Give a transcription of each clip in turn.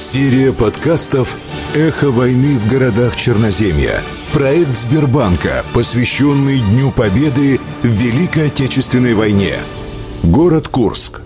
Серия подкастов «Эхо войны в городах Черноземья». Проект Сбербанка, посвященный Дню Победы в Великой Отечественной войне. Город Курск.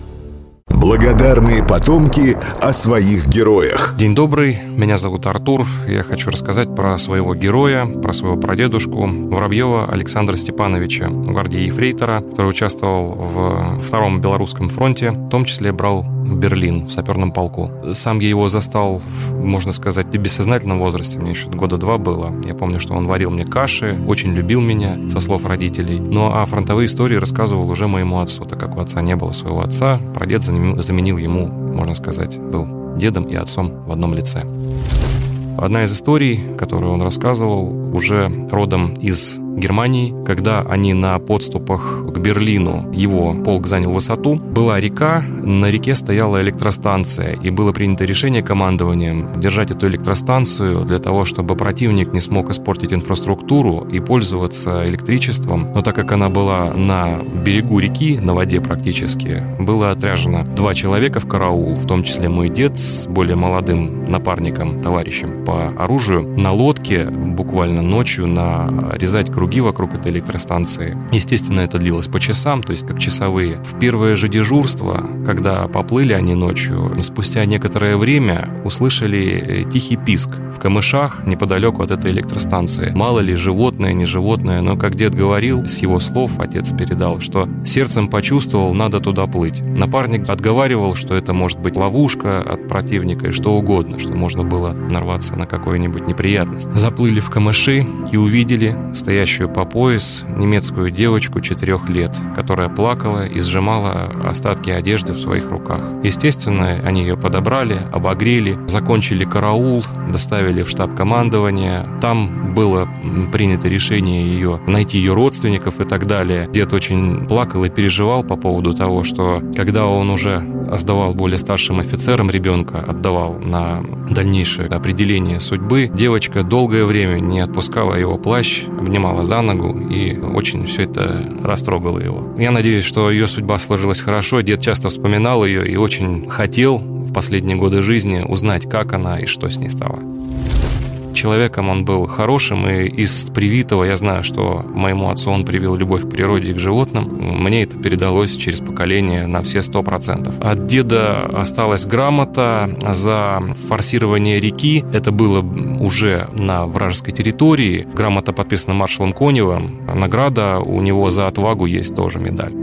Благодарные потомки о своих героях. День добрый, меня зовут Артур. Я хочу рассказать про своего героя, про своего прадедушку Воробьева Александра Степановича, гвардии Ефрейтора, который участвовал в Втором Белорусском фронте, в том числе брал Берлин в саперном полку. Сам я его застал, можно сказать, в бессознательном возрасте, мне еще года два было. Я помню, что он варил мне каши, очень любил меня, со слов родителей. Ну а фронтовые истории рассказывал уже моему отцу, так как у отца не было своего отца, прадед заменил, ему, можно сказать, был дедом и отцом в одном лице. Одна из историй, которую он рассказывал, уже родом из Германии, когда они на подступах к Берлину, его полк занял высоту, была река, на реке стояла электростанция, и было принято решение командованием держать эту электростанцию для того, чтобы противник не смог испортить инфраструктуру и пользоваться электричеством. Но так как она была на берегу реки, на воде практически, было отряжено два человека в караул, в том числе мой дед с более молодым напарником, товарищем по оружию, на лодке буквально ночью нарезать круги круги вокруг этой электростанции. Естественно, это длилось по часам, то есть как часовые. В первое же дежурство, когда поплыли они ночью, спустя некоторое время услышали э, тихий писк в камышах неподалеку от этой электростанции. Мало ли, животное, не животное, но, как дед говорил, с его слов отец передал, что сердцем почувствовал, надо туда плыть. Напарник отговаривал, что это может быть ловушка от противника и что угодно, что можно было нарваться на какую-нибудь неприятность. Заплыли в камыши и увидели стоящую стоящую по пояс немецкую девочку четырех лет, которая плакала и сжимала остатки одежды в своих руках. Естественно, они ее подобрали, обогрели, закончили караул, доставили в штаб командования. Там было принято решение ее найти ее родственников и так далее. Дед очень плакал и переживал по поводу того, что когда он уже сдавал более старшим офицерам ребенка, отдавал на дальнейшее определение судьбы, девочка долгое время не отпускала его плащ, обнимала за ногу, и очень все это растрогало его. Я надеюсь, что ее судьба сложилась хорошо. Дед часто вспоминал ее и очень хотел в последние годы жизни узнать, как она и что с ней стало человеком он был хорошим, и из привитого я знаю, что моему отцу он привил любовь к природе и к животным. Мне это передалось через поколение на все сто процентов. От деда осталась грамота за форсирование реки. Это было уже на вражеской территории. Грамота подписана маршалом Коневым. Награда у него за отвагу есть тоже медаль.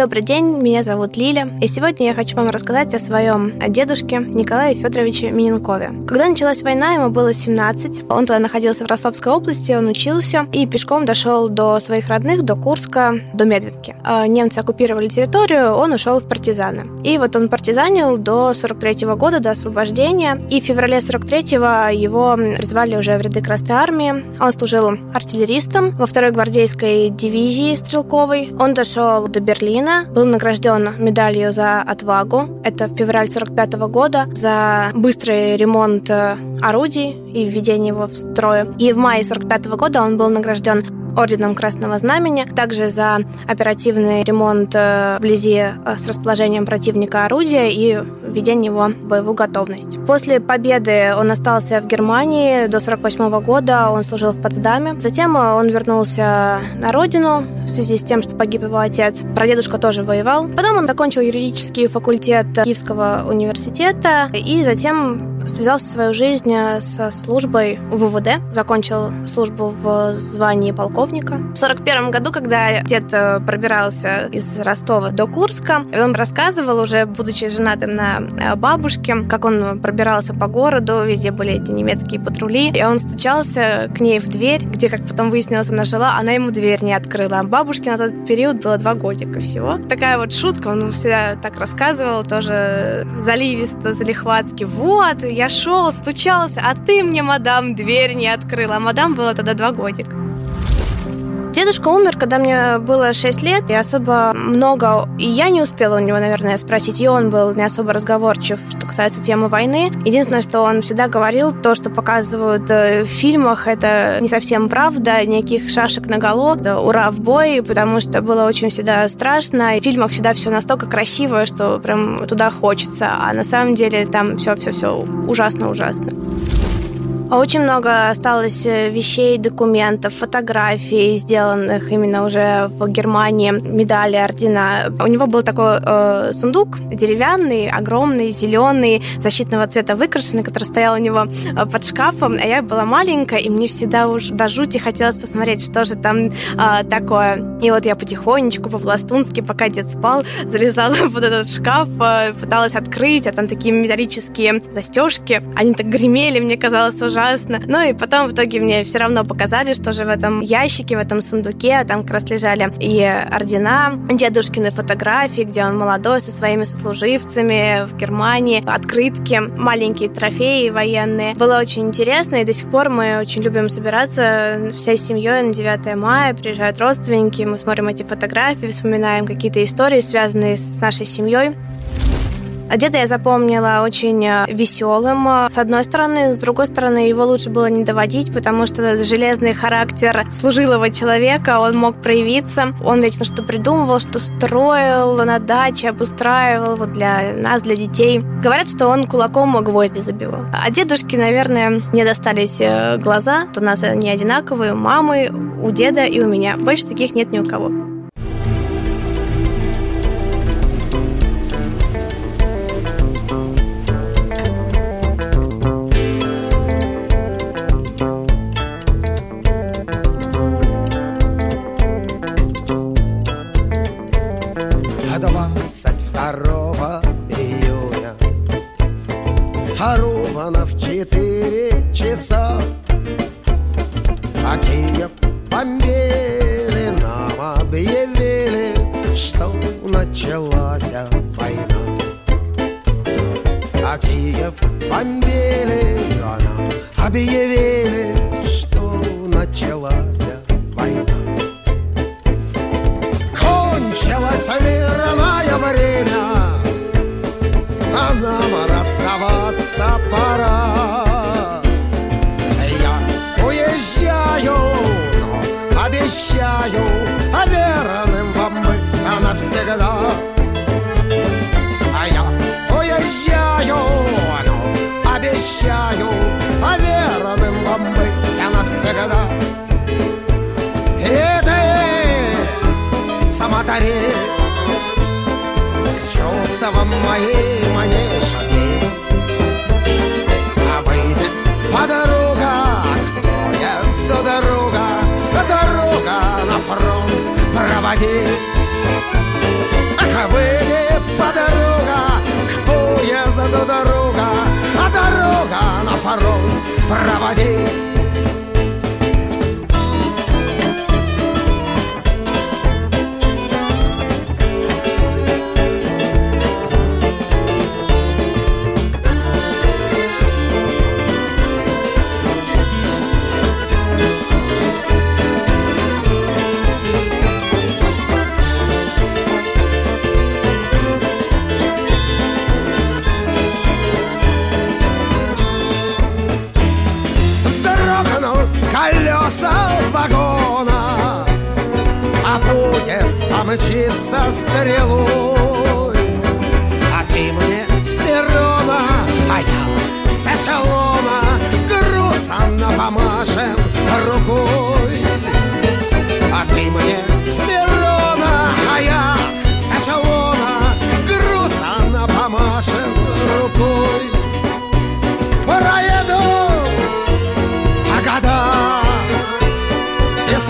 Добрый день, меня зовут Лиля, и сегодня я хочу вам рассказать о своем дедушке Николае Федоровиче Миненкове. Когда началась война, ему было 17, он тогда находился в Ростовской области, он учился и пешком дошел до своих родных, до Курска, до Медведки. А немцы оккупировали территорию, он ушел в партизаны. И вот он партизанил до 43 -го года, до освобождения, и в феврале 43-го его призвали уже в ряды Красной Армии. Он служил артиллеристом во второй гвардейской дивизии стрелковой. Он дошел до Берлина, был награжден медалью за отвагу. Это февраль 45 -го года за быстрый ремонт э, орудий и введение его в строй. И в мае 45 -го года он был награжден орденом Красного Знамени, также за оперативный ремонт э, вблизи э, с расположением противника орудия и введение его в боевую готовность. После победы он остался в Германии до 48 года, он служил в Потсдаме. Затем он вернулся на родину в связи с тем, что погиб его отец. Прадедушка тоже воевал. Потом он закончил юридический факультет Киевского университета и затем связал свою жизнь со службой в ВВД, закончил службу в звании полковника. В 41 году, когда дед э, пробирался из Ростова до Курска, он рассказывал, уже будучи женатым на э, бабушке, как он пробирался по городу, везде были эти немецкие патрули, и он стучался к ней в дверь, где, как потом выяснилось, она жила, она ему дверь не открыла. А бабушке на тот период было два годика всего. Такая вот шутка, он всегда так рассказывал, тоже заливисто, залихватски. Вот, я шел, стучался, а ты мне, мадам, дверь не открыла. А мадам было тогда два годика. Дедушка умер, когда мне было 6 лет, и особо много... И я не успела у него, наверное, спросить, и он был не особо разговорчив, что касается темы войны. Единственное, что он всегда говорил, то, что показывают э, в фильмах, это не совсем правда, никаких шашек на голову, ура в бой, потому что было очень всегда страшно. И в фильмах всегда все настолько красиво, что прям туда хочется, а на самом деле там все-все-все ужасно-ужасно. Очень много осталось э, вещей, документов, фотографий, сделанных именно уже в Германии, медали, ордена. У него был такой э, сундук деревянный, огромный, зеленый, защитного цвета выкрашенный, который стоял у него э, под шкафом. А я была маленькая, и мне всегда уж до жути хотелось посмотреть, что же там э, такое. И вот я потихонечку, по-пластунски, пока дед спал, залезала под этот шкаф, э, пыталась открыть, а там такие металлические застежки. Они так гремели, мне казалось, уже ужасно. Ну и потом в итоге мне все равно показали, что же в этом ящике, в этом сундуке, там как раз лежали и ордена, дедушкины фотографии, где он молодой со своими сослуживцами в Германии, открытки, маленькие трофеи военные. Было очень интересно, и до сих пор мы очень любим собираться всей семьей на 9 мая, приезжают родственники, мы смотрим эти фотографии, вспоминаем какие-то истории, связанные с нашей семьей. Деда я запомнила очень э, веселым, э, с одной стороны. С другой стороны, его лучше было не доводить, потому что железный характер служилого человека, он мог проявиться. Он вечно что придумывал, что строил на даче, обустраивал вот для нас, для детей. Говорят, что он кулаком гвозди забивал. А дедушке, наверное, не достались э, глаза. У нас они одинаковые, у мамы, у деда и у меня. Больше таких нет ни у кого. Расставаться пора. Я уезжаю, но обещаю А верным вам быть навсегда А я уезжаю, но обещаю А верным вам быть навсегда И ты, с чувством моим не по дорогах поезд до дорога, а дорога на фронт проводи. Ах, а выйди по дорога, к поезду дорога, а дорога на фронт проводи. Проводить. мчится стрелой А ты мне с перрона, а я с эшелона Грустно помашем рукой А ты мне с перрона, а я с эшелона Грустно помашем рукой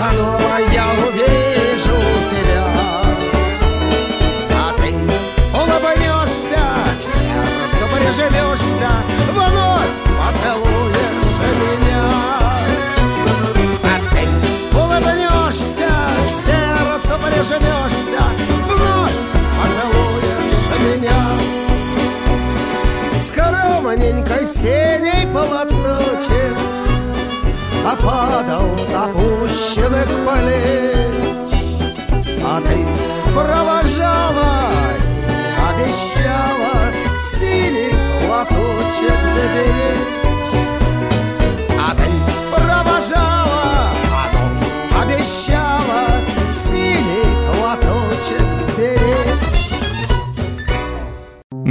снова я увижу тебя приживешься, вновь поцелуешь меня. А ты улыбнешься, к сердцу прижмешься, вновь поцелуешь меня. Скромненькой синей полоточек Опадал с опущенных плеч А ты провожала и обещала синий платочек заберечь. А ты провожала, а ну обещала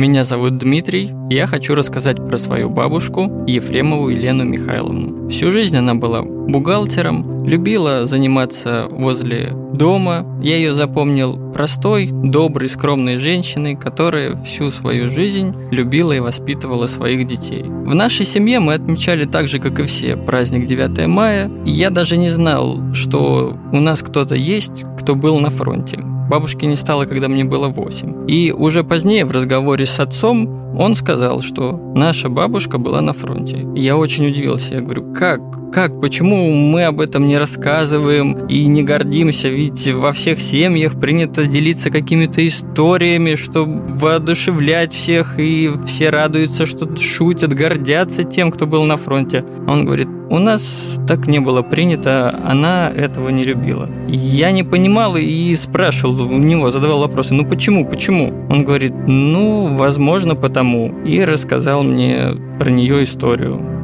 Меня зовут Дмитрий, и я хочу рассказать про свою бабушку Ефремову Елену Михайловну. Всю жизнь она была бухгалтером, любила заниматься возле дома. Я ее запомнил простой, доброй, скромной женщиной, которая всю свою жизнь любила и воспитывала своих детей. В нашей семье мы отмечали так же, как и все, праздник 9 мая. Я даже не знал, что у нас кто-то есть, кто был на фронте. Бабушки не стало, когда мне было 8. И уже позднее в разговоре с отцом он сказал, что наша бабушка была на фронте. Я очень удивился. Я говорю, как? Как? Почему мы об этом не рассказываем и не гордимся? Ведь во всех семьях принято делиться какими-то историями, чтобы воодушевлять всех, и все радуются, что шутят, гордятся тем, кто был на фронте. Он говорит, у нас так не было принято, она этого не любила. Я не понимал и спрашивал у него, задавал вопросы, ну почему, почему? Он говорит, ну, возможно, потому. И рассказал мне про нее историю.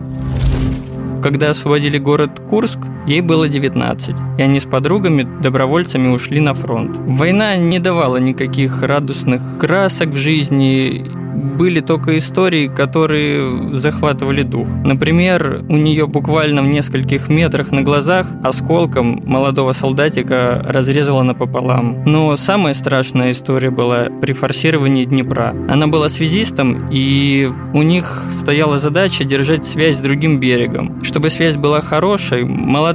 Когда освободили город Курск, ей было 19, и они с подругами, добровольцами ушли на фронт. Война не давала никаких радостных красок в жизни, были только истории, которые захватывали дух. Например, у нее буквально в нескольких метрах на глазах осколком молодого солдатика разрезала напополам. Но самая страшная история была при форсировании Днепра. Она была связистом, и у них стояла задача держать связь с другим берегом. Чтобы связь была хорошей,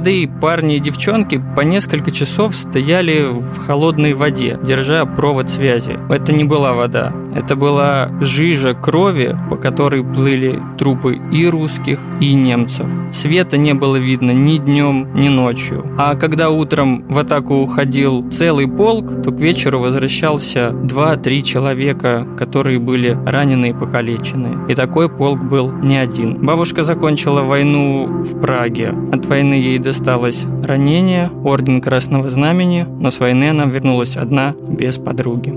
молодые парни и девчонки по несколько часов стояли в холодной воде, держа провод связи. Это не была вода, это была жижа крови, по которой плыли трупы и русских, и немцев. Света не было видно ни днем, ни ночью. А когда утром в атаку уходил целый полк, то к вечеру возвращался 2-3 человека, которые были ранены и покалечены. И такой полк был не один. Бабушка закончила войну в Праге. От войны ей досталось ранение, орден Красного Знамени, но с войны она вернулась одна, без подруги.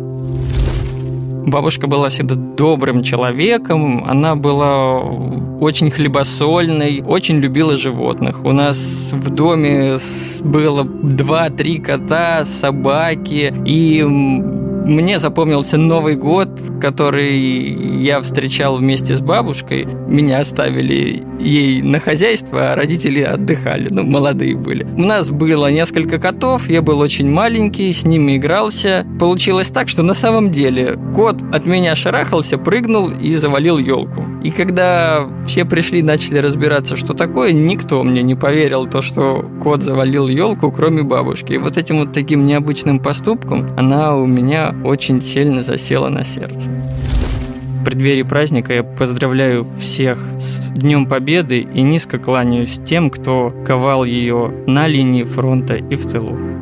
Бабушка была всегда добрым человеком, она была очень хлебосольной, очень любила животных. У нас в доме было два-три кота, собаки, и мне запомнился Новый год, который я встречал вместе с бабушкой. Меня оставили ей на хозяйство, а родители отдыхали, ну, молодые были. У нас было несколько котов, я был очень маленький, с ними игрался. Получилось так, что на самом деле кот от меня шарахался, прыгнул и завалил елку. И когда все пришли, начали разбираться, что такое, никто мне не поверил то, что кот завалил елку, кроме бабушки. И вот этим вот таким необычным поступком она у меня очень сильно засела на сердце. преддверии праздника я поздравляю всех с Днем Победы и низко кланяюсь тем, кто ковал ее на линии фронта и в тылу.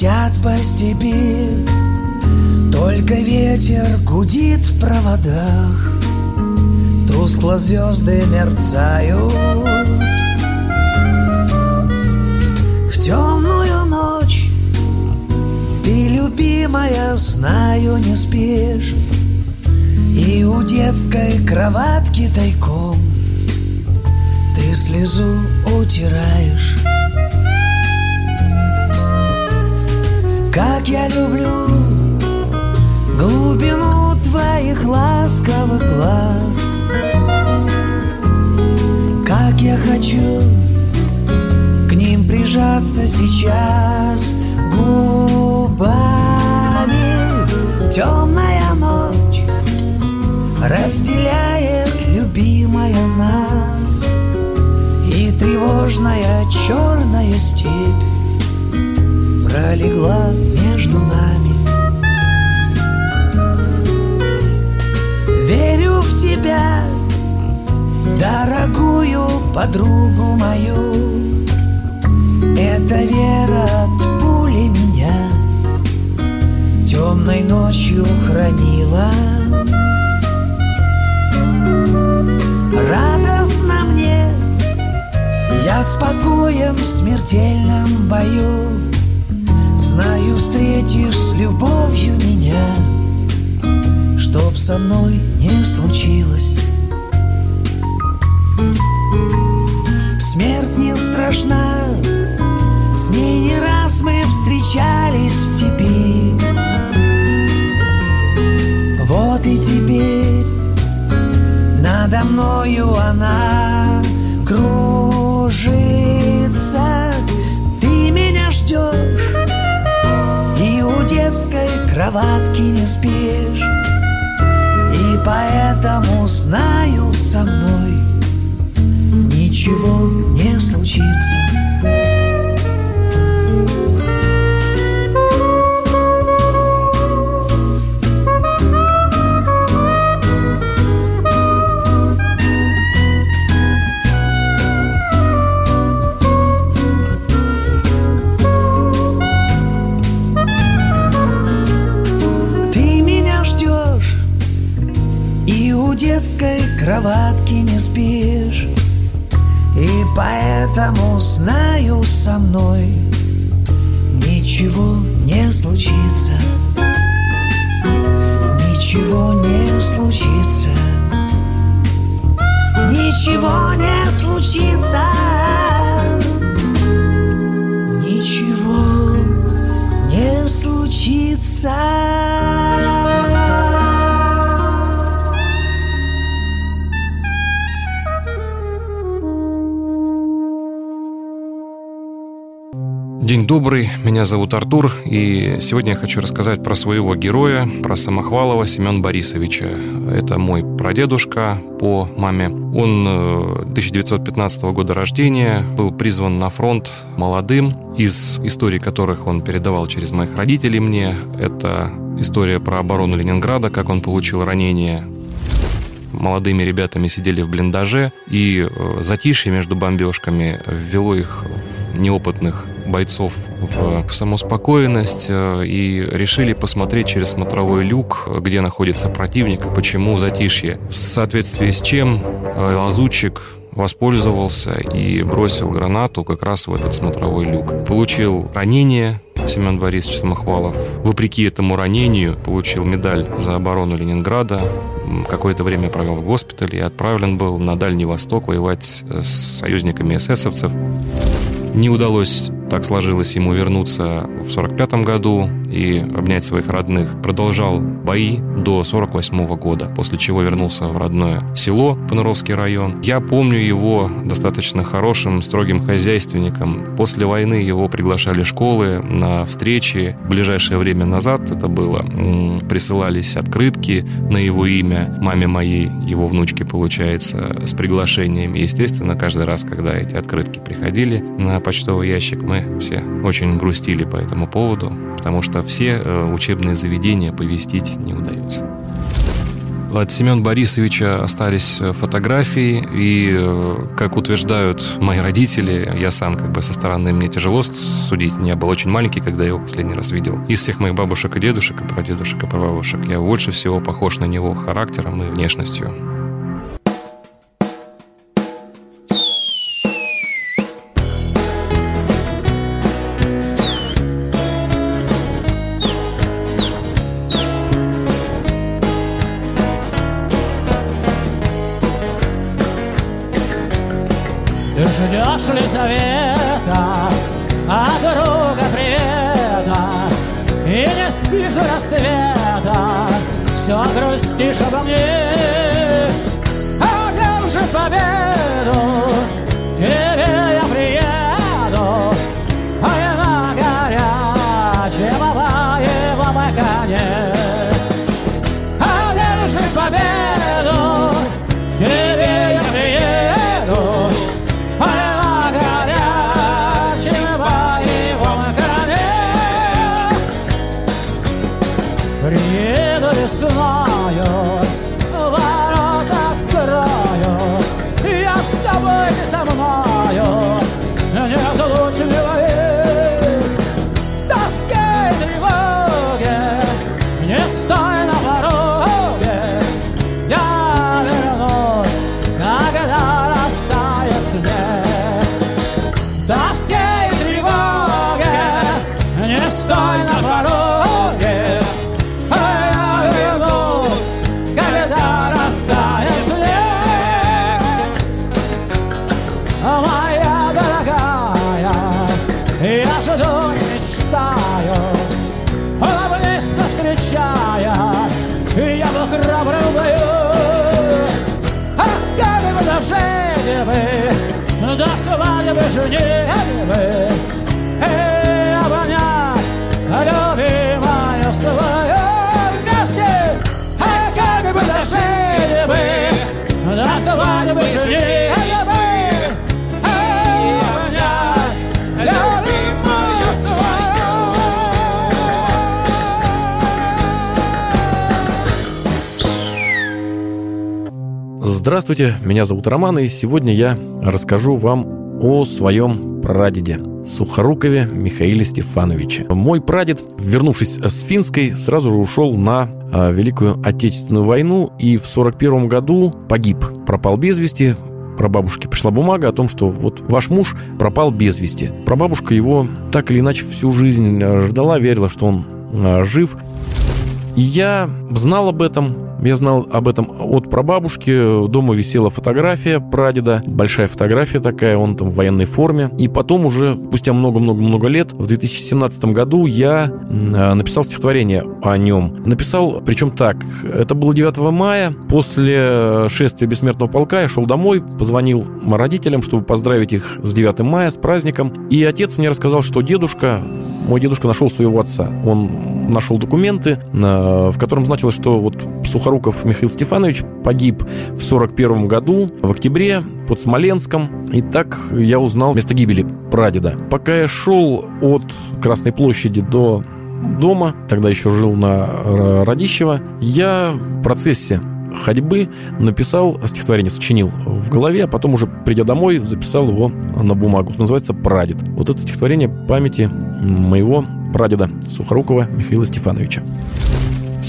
Свистят по степи. Только ветер гудит в проводах. Тускло звезды мерцают. В темную ночь Ты, любимая, знаю, не спишь. И у детской кроватки тайком Ты слезу утираешь Как я люблю глубину твоих ласковых глаз. Как я хочу к ним прижаться сейчас губами. Темная ночь разделяет любимая нас. И тревожная черная степь пролегла между нами. Верю в тебя, дорогую подругу мою. Эта вера от пули меня Темной ночью хранила. Радостно мне, я спокоен в смертельном бою Знаю, встретишь с любовью меня Чтоб со мной не случилось. Смерть не страшна С ней не раз мы встречались в степи. Вот и теперь Надо мною она кружится кроватке не спишь. И поэтому знаю со мной Ничего не случится детской кроватке не спишь. И поэтому знаю со мной Ничего не случится. Ничего не случится. Ничего не случится. Ничего не случится День добрый, меня зовут Артур, и сегодня я хочу рассказать про своего героя, про Самохвалова Семен Борисовича. Это мой прадедушка по маме. Он 1915 э, года рождения, был призван на фронт молодым. Из историй которых он передавал через моих родителей мне, это история про оборону Ленинграда, как он получил ранение, молодыми ребятами сидели в блиндаже, и э, затишье между бомбежками ввело их неопытных бойцов в, самоуспокоенность э, и решили посмотреть через смотровой люк, где находится противник и почему затишье. В соответствии с чем э, лазутчик воспользовался и бросил гранату как раз в этот смотровой люк. Получил ранение, Семен Борисович Самохвалов. Вопреки этому ранению получил медаль за оборону Ленинграда. Какое-то время провел в госпитале и отправлен был на Дальний Восток воевать с союзниками эсэсовцев. Не удалось, так сложилось ему вернуться в 45 году и обнять своих родных. Продолжал бои до 48 года, после чего вернулся в родное село, Пануровский район. Я помню его достаточно хорошим, строгим хозяйственником. После войны его приглашали школы на встречи. В ближайшее время назад это было. Присылались открытки на его имя маме моей, его внучке, получается, с приглашением. И, естественно, каждый раз, когда эти открытки приходили на почтовый ящик, мы все очень грустили по этому поводу, потому что все э, учебные заведения повестить не удается. От Семена Борисовича остались э, фотографии, и, э, как утверждают мои родители, я сам как бы со стороны мне тяжело судить. Я был очень маленький, когда я его последний раз видел. Из всех моих бабушек и дедушек, и прадедушек, и прабабушек, я больше всего похож на него характером и внешностью. Scenario Здравствуйте, меня зовут Роман, и сегодня я расскажу вам о своем прадеде Сухорукове Михаиле Стефановиче. Мой прадед, вернувшись с Финской, сразу же ушел на а, Великую Отечественную войну и в 41 году погиб, пропал без вести. Про бабушки пришла бумага о том, что вот ваш муж пропал без вести. Прабабушка его так или иначе всю жизнь а, ждала, верила, что он а, жив. И я знал об этом, я знал об этом от прабабушки. Дома висела фотография прадеда, большая фотография такая, он там в военной форме. И потом уже, спустя много-много-много лет, в 2017 году я э, написал стихотворение о нем. Написал, причем так, это было 9 мая, после шествия Бессмертного полка я шел домой, позвонил родителям, чтобы поздравить их с 9 мая, с праздником. И отец мне рассказал, что дедушка, мой дедушка нашел своего отца. Он нашел документы, в котором значилось, что вот Сухоруков Михаил Стефанович погиб в 41 году, в октябре, под Смоленском. И так я узнал место гибели прадеда. Пока я шел от Красной площади до дома, тогда еще жил на Радищево, я в процессе ходьбы написал стихотворение, сочинил в голове, а потом уже придя домой, записал его на бумагу. Называется «Прадед». Вот это стихотворение памяти моего прадеда Сухорукова Михаила Стефановича.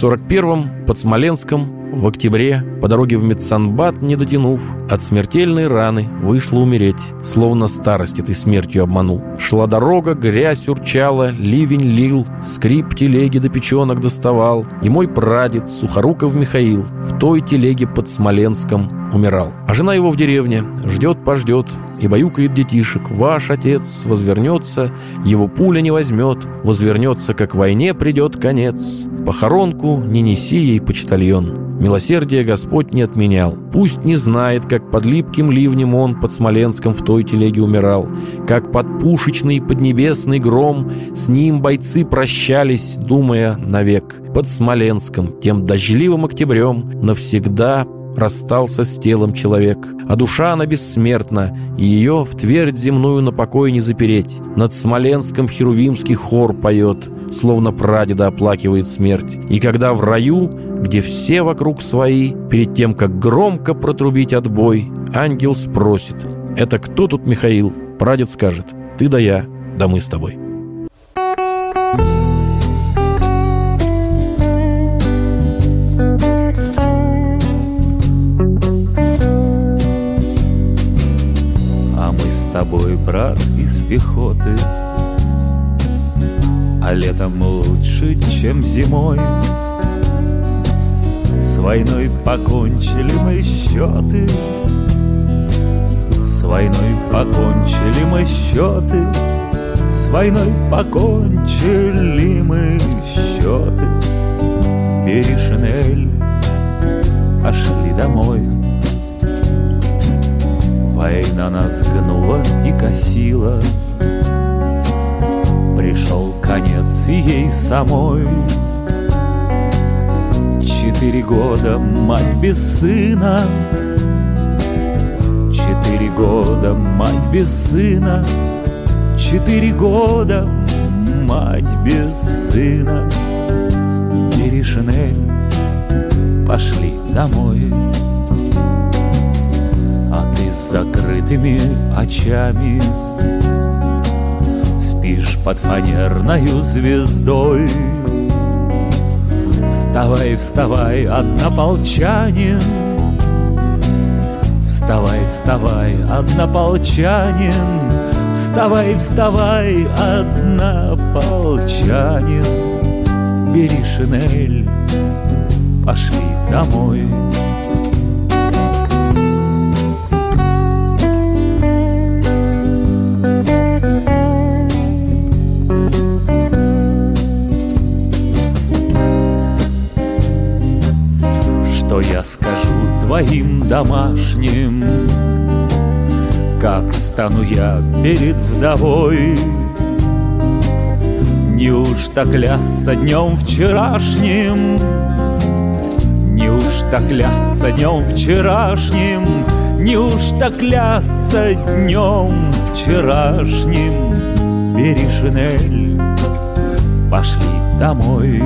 В 41-м под Смоленском в октябре по дороге в Медсанбат, не дотянув, от смертельной раны вышло умереть, словно старости ты смертью обманул. Шла дорога, грязь урчала, ливень лил, скрип телеги до печенок доставал, и мой прадед Сухоруков Михаил в той телеге под Смоленском умирал. А жена его в деревне ждет-пождет и баюкает детишек. Ваш отец возвернется, его пуля не возьмет, возвернется, как войне придет конец. Похоронку не неси ей почтальон. Милосердие Господь не отменял. Пусть не знает, как под липким ливнем он под Смоленском в той телеге умирал, как под пушечный поднебесный гром с ним бойцы прощались, думая навек. Под Смоленском, тем дождливым октябрем, навсегда расстался с телом человек. А душа она бессмертна, и ее в твердь земную на покой не запереть. Над Смоленском херувимский хор поет, словно прадеда оплакивает смерть. И когда в раю, где все вокруг свои, перед тем, как громко протрубить отбой, ангел спросит, «Это кто тут Михаил?» Прадед скажет, «Ты да я, да мы с тобой». А мы с тобой, брат, из пехоты. А летом лучше, чем зимой. С войной покончили мы счеты. С войной покончили мы счеты. С войной покончили мы счеты. Бери шинель, пошли домой Война нас гнула и косила Пришел конец ей самой. Четыре года мать без сына. Четыре года мать без сына. Четыре года мать без сына. Бери шинель, пошли домой ты с закрытыми очами. Спишь под фанерною звездой. Вставай, вставай, однополчанин Вставай, вставай, однополчанин Вставай, вставай, однополчанин Бери шинель, пошли домой Что я скажу твоим домашним. Как стану я перед вдовой? Неужто клясться днем вчерашним? Неужто клясться днем вчерашним? Неужто клясться днем вчерашним? Бери шинель, пошли домой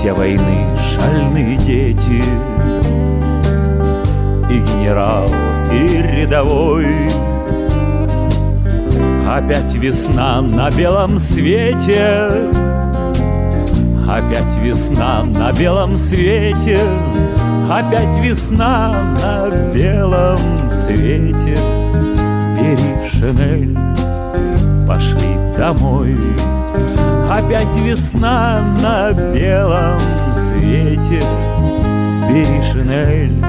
все войны шальные дети. И генерал, и рядовой. Опять весна на белом свете. Опять весна на белом свете. Опять весна на белом свете. Бери шинель, пошли домой Опять весна на белом свете. Бери шинель,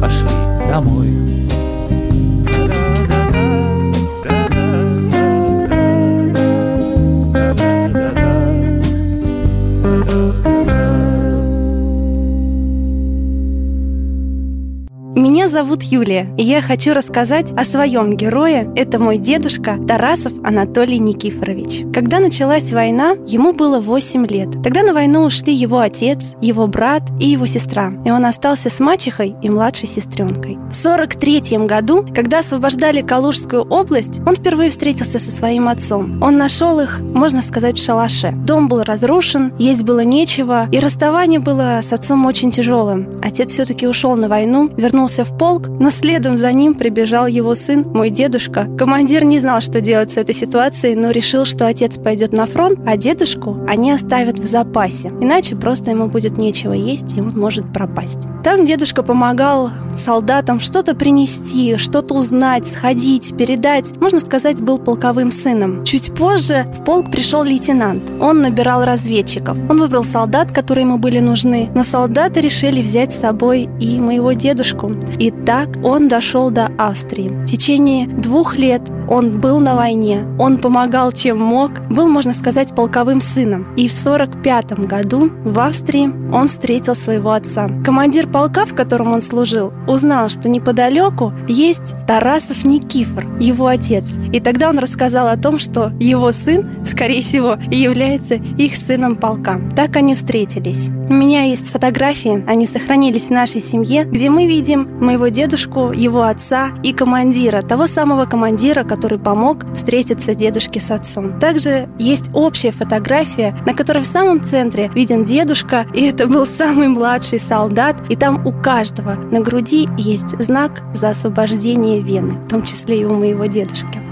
пошли домой зовут Юлия, и я хочу рассказать о своем герое. Это мой дедушка Тарасов Анатолий Никифорович. Когда началась война, ему было 8 лет. Тогда на войну ушли его отец, его брат и его сестра. И он остался с мачехой и младшей сестренкой. В 43 году, когда освобождали Калужскую область, он впервые встретился со своим отцом. Он нашел их, можно сказать, в шалаше. Дом был разрушен, есть было нечего, и расставание было с отцом очень тяжелым. Отец все-таки ушел на войну, вернулся в полк, но следом за ним прибежал его сын, мой дедушка. Командир не знал, что делать с этой ситуацией, но решил, что отец пойдет на фронт, а дедушку они оставят в запасе. Иначе просто ему будет нечего есть, и он может пропасть. Там дедушка помогал солдатам что-то принести, что-то узнать, сходить, передать. Можно сказать, был полковым сыном. Чуть позже в полк пришел лейтенант. Он набирал разведчиков. Он выбрал солдат, которые ему были нужны. Но солдаты решили взять с собой и моего дедушку. И так он дошел до Австрии. В течение двух лет он был на войне, он помогал чем мог, был, можно сказать, полковым сыном. И в 45 году в Австрии он встретил своего отца. Командир полка, в котором он служил, узнал, что неподалеку есть Тарасов Никифор, его отец. И тогда он рассказал о том, что его сын, скорее всего, является их сыном полка. Так они встретились. У меня есть фотографии, они сохранились в нашей семье, где мы видим моего дедушку, его отца и командира, того самого командира, который помог встретиться дедушке с отцом. Также есть общая фотография, на которой в самом центре виден дедушка, и это был самый младший солдат, и там у каждого на груди есть знак за освобождение Вены, в том числе и у моего дедушки.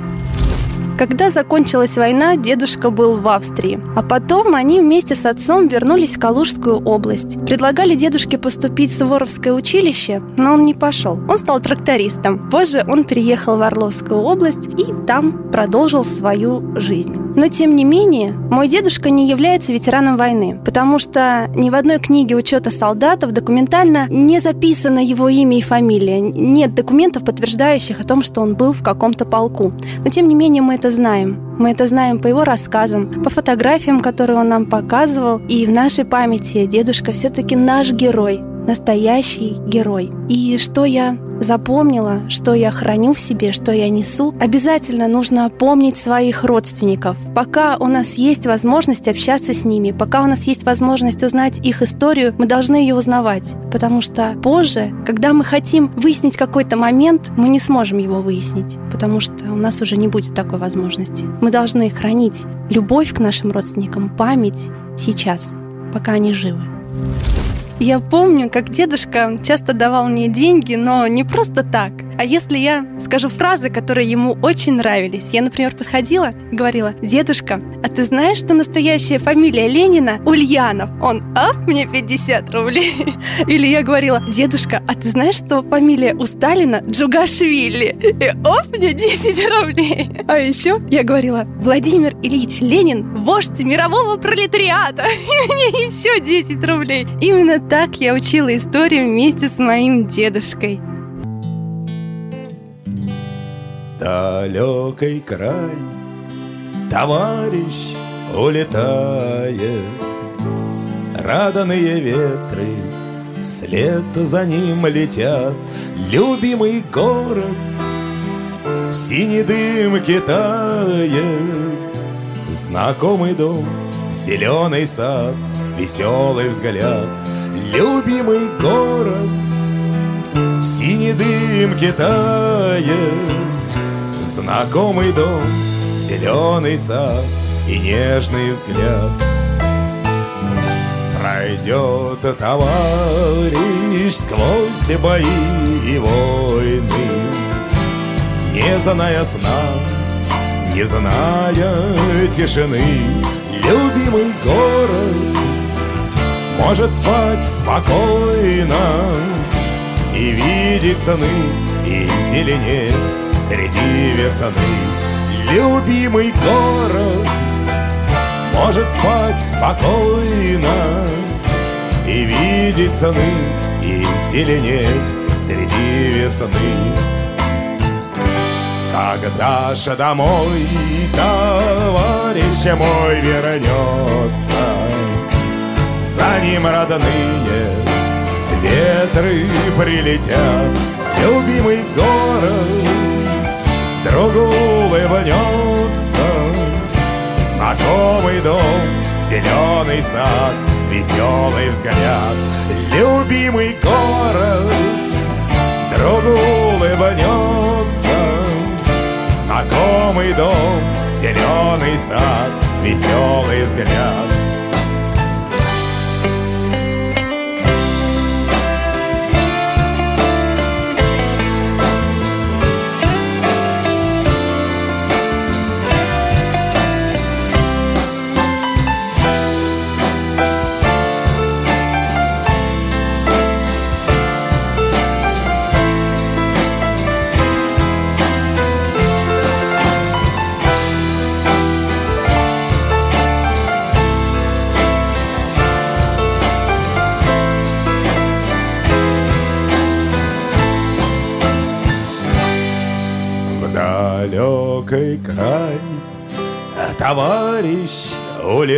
Когда закончилась война, дедушка был в Австрии. А потом они вместе с отцом вернулись в Калужскую область. Предлагали дедушке поступить в Суворовское училище, но он не пошел. Он стал трактористом. Позже он переехал в Орловскую область и там продолжил свою жизнь. Но тем не менее, мой дедушка не является ветераном войны, потому что ни в одной книге учета солдатов документально не записано его имя и фамилия. Нет документов, подтверждающих о том, что он был в каком-то полку. Но тем не менее мы это знаем. Мы это знаем по его рассказам, по фотографиям, которые он нам показывал. И в нашей памяти дедушка все-таки наш герой, настоящий герой. И что я запомнила, что я храню в себе, что я несу, обязательно нужно помнить своих родственников. Пока у нас есть возможность общаться с ними, пока у нас есть возможность узнать их историю, мы должны ее узнавать. Потому что позже, когда мы хотим выяснить какой-то момент, мы не сможем его выяснить, потому что у нас уже не будет такой возможности. Мы должны хранить любовь к нашим родственникам, память сейчас, пока они живы. Я помню, как дедушка часто давал мне деньги, но не просто так – а если я скажу фразы, которые ему очень нравились? Я, например, подходила и говорила, дедушка, а ты знаешь, что настоящая фамилия Ленина Ульянов? Он, ап, мне 50 рублей. Или я говорила, дедушка, а ты знаешь, что фамилия у Сталина Джугашвили? И оп, мне 10 рублей. А еще я говорила, Владимир Ильич Ленин, вождь мирового пролетариата. И мне еще 10 рублей. Именно так я учила историю вместе с моим дедушкой. Далекий край. Товарищ улетает Раданные ветры След за ним летят. Любимый город В синий дым тает. Знакомый дом Зеленый сад Веселый взгляд. Любимый город В синий дым тает Знакомый дом, зеленый сад и нежный взгляд. Пройдет товарищ сквозь бои и войны Не зная сна, не зная тишины. Любимый город может спать спокойно И видеть сны и зеленеть среди весны. Любимый город может спать спокойно И видеть сны и зеленеть среди весны. Когда же домой товарищ мой вернется За ним родные ветры прилетят. Любимый город другу улыбнется. Знакомый дом, зеленый сад, веселый взгляд Любимый город. Другу улыбнется. Знакомый дом, зеленый сад, веселый взгляд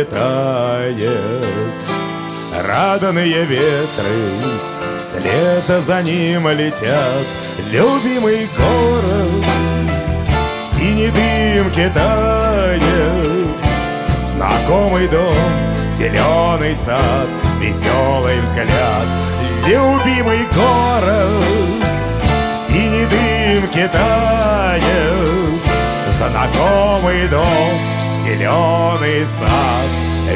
улетает. Радоные ветры вслед за ним летят. Любимый город в синей дымке тает. Знакомый дом, зеленый сад, веселый взгляд. Любимый город в синей дымке тает. Знакомый дом, зеленый сад,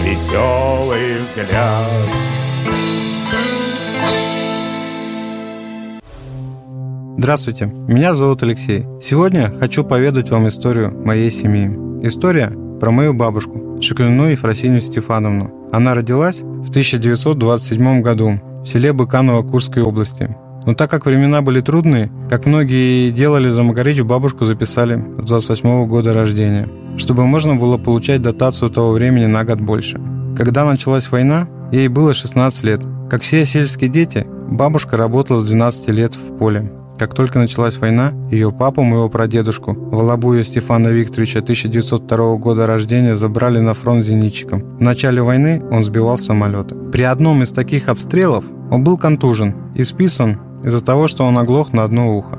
веселый взгляд. Здравствуйте, меня зовут Алексей. Сегодня хочу поведать вам историю моей семьи. История про мою бабушку, Шеклину Ефросинью Стефановну. Она родилась в 1927 году в селе Быканово Курской области. Но так как времена были трудные, как многие делали за Магаричу, бабушку записали с 28 года рождения, чтобы можно было получать дотацию того времени на год больше. Когда началась война, ей было 16 лет. Как все сельские дети, бабушка работала с 12 лет в поле. Как только началась война, ее папу, моего прадедушку, Волобуя Стефана Викторовича 1902 года рождения, забрали на фронт зенитчиком. В начале войны он сбивал самолеты. При одном из таких обстрелов он был контужен и списан из-за того, что он оглох на одно ухо.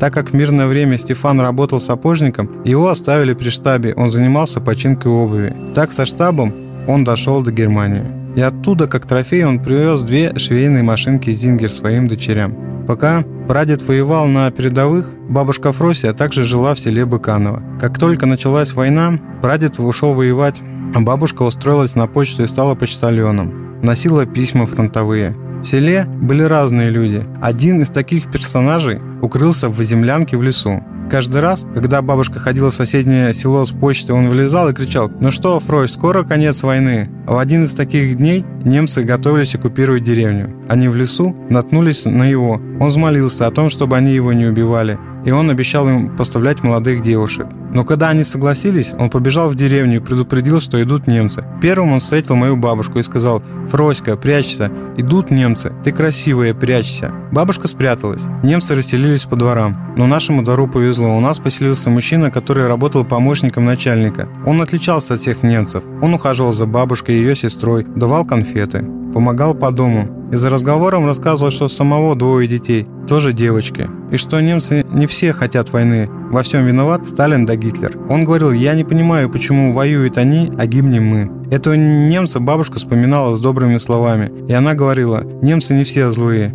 Так как в мирное время Стефан работал сапожником, его оставили при штабе, он занимался починкой обуви. Так со штабом он дошел до Германии. И оттуда, как трофей, он привез две швейные машинки Зингер своим дочерям. Пока прадед воевал на передовых, бабушка Фросия также жила в селе Быканово. Как только началась война, прадед ушел воевать, а бабушка устроилась на почту и стала почтальоном. Носила письма фронтовые. В селе были разные люди. Один из таких персонажей укрылся в землянке в лесу. Каждый раз, когда бабушка ходила в соседнее село с почты, он вылезал и кричал «Ну что, Фрой, скоро конец войны». В один из таких дней немцы готовились оккупировать деревню. Они в лесу наткнулись на его. Он взмолился о том, чтобы они его не убивали и он обещал им поставлять молодых девушек. Но когда они согласились, он побежал в деревню и предупредил, что идут немцы. Первым он встретил мою бабушку и сказал «Фроська, прячься, идут немцы, ты красивая, прячься». Бабушка спряталась. Немцы расселились по дворам. Но нашему двору повезло, у нас поселился мужчина, который работал помощником начальника. Он отличался от всех немцев. Он ухаживал за бабушкой и ее сестрой, давал конфеты, помогал по дому. И за разговором рассказывал, что самого двое детей, тоже девочки. И что немцы не все хотят войны. Во всем виноват Сталин да Гитлер. Он говорил, я не понимаю, почему воюют они, а гибнем мы. Этого немца бабушка вспоминала с добрыми словами. И она говорила, немцы не все злые.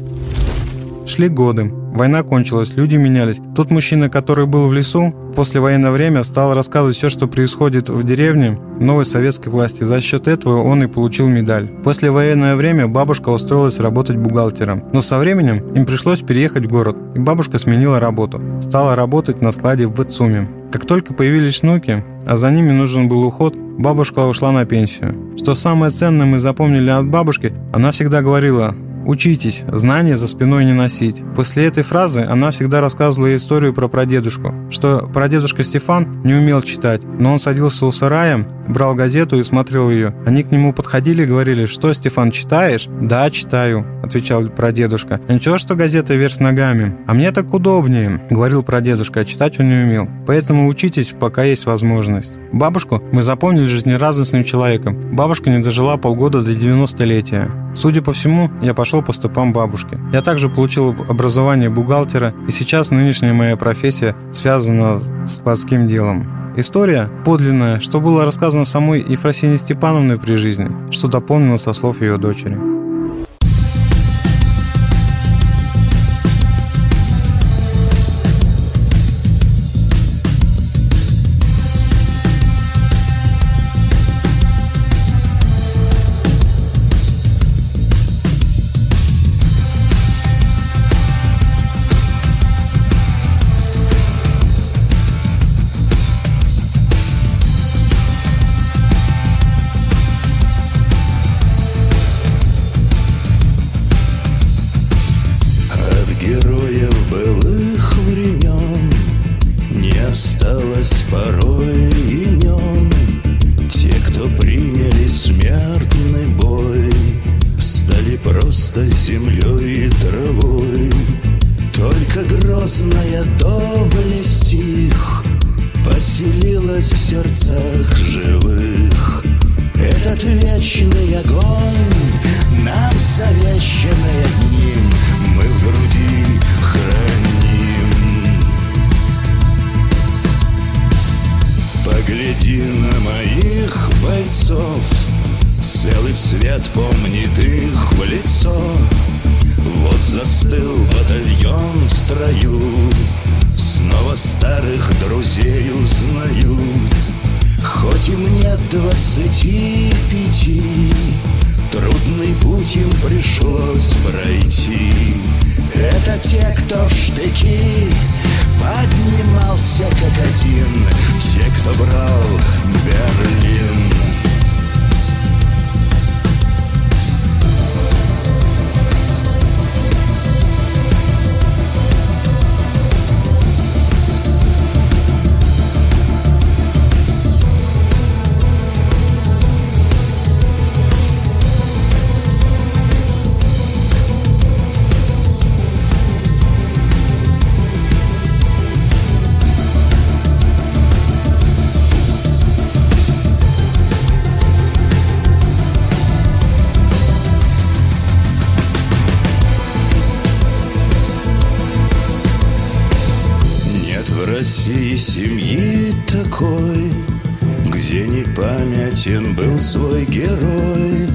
Шли годы. Война кончилась, люди менялись. Тот мужчина, который был в лесу, после военное время стал рассказывать все, что происходит в деревне новой советской власти. За счет этого он и получил медаль. После военное время бабушка устроилась работать бухгалтером. Но со временем им пришлось переехать в город, и бабушка сменила работу. Стала работать на складе в ВЦУМе. Как только появились внуки, а за ними нужен был уход, бабушка ушла на пенсию. Что самое ценное мы запомнили от бабушки, она всегда говорила, Учитесь, знания за спиной не носить. После этой фразы она всегда рассказывала историю про прадедушку, что прадедушка Стефан не умел читать, но он садился у сарая, брал газету и смотрел ее. Они к нему подходили и говорили, что, Стефан, читаешь? Да, читаю, отвечал прадедушка. Ничего, что газета вверх ногами. А мне так удобнее, говорил прадедушка, а читать он не умел. Поэтому учитесь, пока есть возможность. Бабушку мы запомнили жизнерадостным человеком. Бабушка не дожила полгода до 90-летия. Судя по всему, я пошел по стопам бабушки. Я также получил образование бухгалтера, и сейчас нынешняя моя профессия связана с складским делом. История подлинная, что было рассказано самой Ефросине Степановной при жизни, что дополнено со слов ее дочери. Памятен был свой герой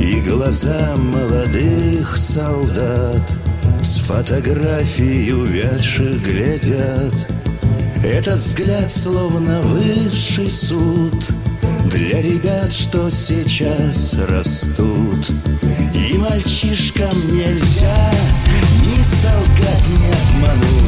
И глаза молодых солдат С фотографий увядших глядят. Этот взгляд словно высший суд Для ребят, что сейчас растут. И мальчишкам нельзя Ни солгать, ни обмануть